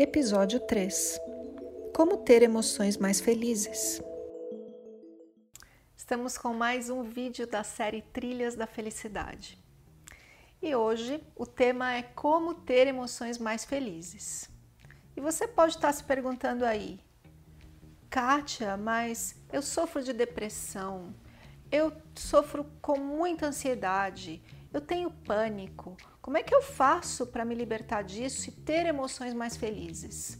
Episódio 3 Como ter emoções mais felizes. Estamos com mais um vídeo da série Trilhas da Felicidade. E hoje o tema é como ter emoções mais felizes. E você pode estar se perguntando aí, Kátia, mas eu sofro de depressão, eu sofro com muita ansiedade, eu tenho pânico. Como é que eu faço para me libertar disso e ter emoções mais felizes?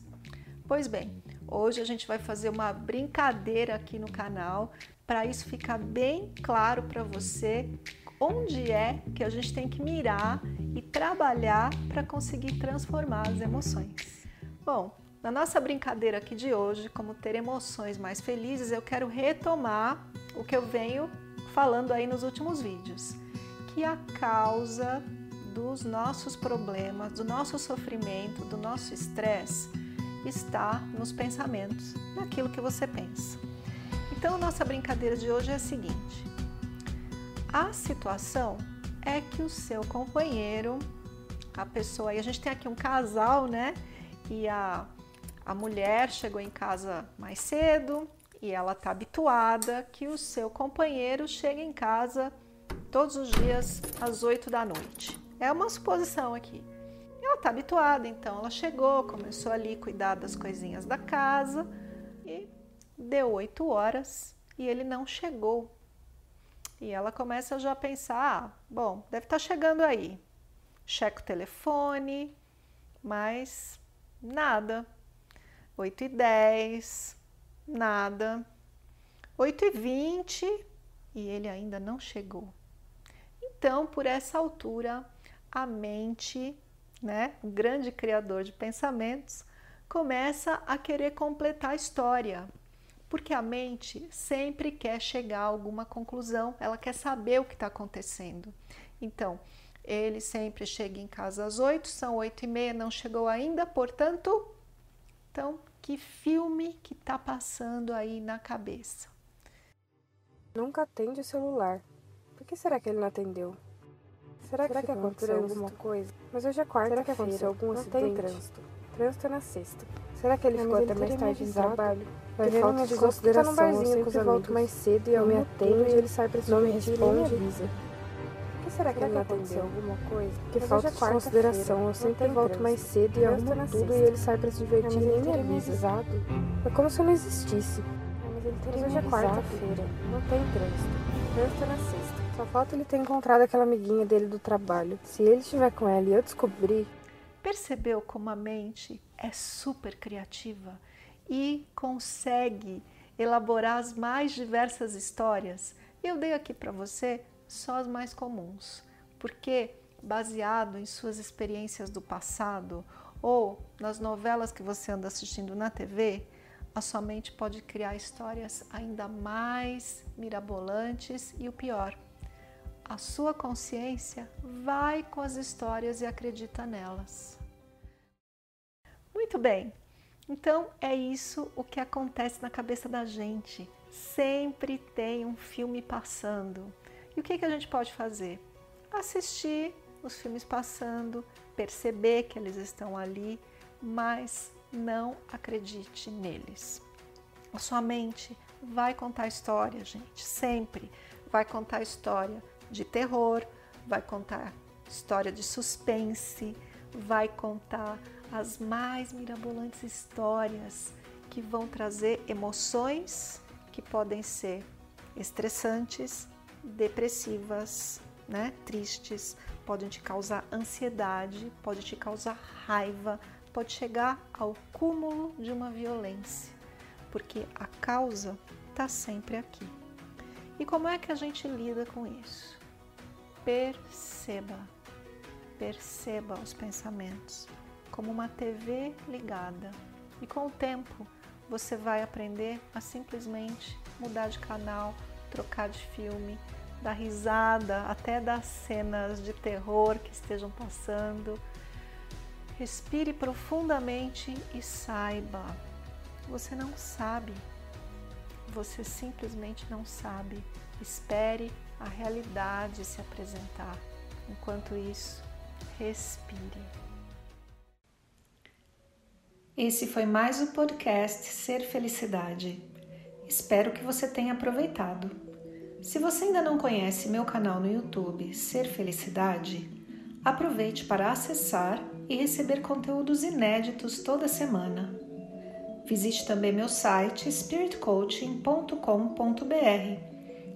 Pois bem, hoje a gente vai fazer uma brincadeira aqui no canal para isso ficar bem claro para você onde é que a gente tem que mirar e trabalhar para conseguir transformar as emoções. Bom, na nossa brincadeira aqui de hoje, como ter emoções mais felizes, eu quero retomar o que eu venho falando aí nos últimos vídeos que a causa dos nossos problemas, do nosso sofrimento, do nosso estresse está nos pensamentos, naquilo que você pensa. Então, nossa brincadeira de hoje é a seguinte: a situação é que o seu companheiro, a pessoa, e a gente tem aqui um casal, né? E a, a mulher chegou em casa mais cedo e ela está habituada que o seu companheiro chegue em casa todos os dias às 8 da noite. É uma suposição aqui. Ela está habituada, então ela chegou, começou ali a cuidar das coisinhas da casa e deu 8 horas e ele não chegou. E ela começa já a pensar: ah, bom, deve estar tá chegando aí. Checa o telefone, mas nada. 8 e 10, nada. 8 e 20 e ele ainda não chegou. Então, por essa altura, a mente, né, o grande criador de pensamentos, começa a querer completar a história. Porque a mente sempre quer chegar a alguma conclusão, ela quer saber o que está acontecendo. Então, ele sempre chega em casa às oito, são oito e meia, não chegou ainda, portanto, então, que filme que está passando aí na cabeça? Nunca atende o celular. Por que será que ele não atendeu? Será que, será que aconteceu alguma coisa? Mas hoje é quarta-feira, algum não acidente? tem trânsito. Trânsito é na sexta. Será que ele ficou até mais tarde no trabalho? Vai ver falta de consideração, tá eu sempre volto mais cedo e eu me atendo e ele sai pra se não me responde. que será que ele não atendeu alguma coisa? Que Mas falta é de consideração, eu sempre volto mais cedo e arrumo tudo e ele sai pra se divertir e nem me avisa. É como se eu não existisse. Mas hoje é quarta-feira, não tem trânsito. Trânsito é na sexta. Só falta ele ter encontrado aquela amiguinha dele do trabalho. Se ele estiver com ela e eu descobrir. Percebeu como a mente é super criativa e consegue elaborar as mais diversas histórias? Eu dei aqui para você só as mais comuns, porque baseado em suas experiências do passado ou nas novelas que você anda assistindo na TV, a sua mente pode criar histórias ainda mais mirabolantes e o pior, a sua consciência vai com as histórias e acredita nelas. Muito bem, então é isso o que acontece na cabeça da gente. Sempre tem um filme passando. E o que, que a gente pode fazer? Assistir os filmes passando, perceber que eles estão ali, mas não acredite neles. A sua mente vai contar história, gente, sempre vai contar história de terror, vai contar história de suspense, vai contar as mais mirabolantes histórias que vão trazer emoções que podem ser estressantes, depressivas, né, tristes, podem te causar ansiedade, pode te causar raiva, pode chegar ao cúmulo de uma violência, porque a causa está sempre aqui. E como é que a gente lida com isso? Perceba, perceba os pensamentos como uma TV ligada. E com o tempo, você vai aprender a simplesmente mudar de canal, trocar de filme, dar risada até das cenas de terror que estejam passando. Respire profundamente e saiba. Você não sabe. Você simplesmente não sabe. Espere a realidade se apresentar. Enquanto isso, respire. Esse foi mais o podcast Ser Felicidade. Espero que você tenha aproveitado. Se você ainda não conhece meu canal no YouTube Ser Felicidade, aproveite para acessar e receber conteúdos inéditos toda semana. Visite também meu site spiritcoaching.com.br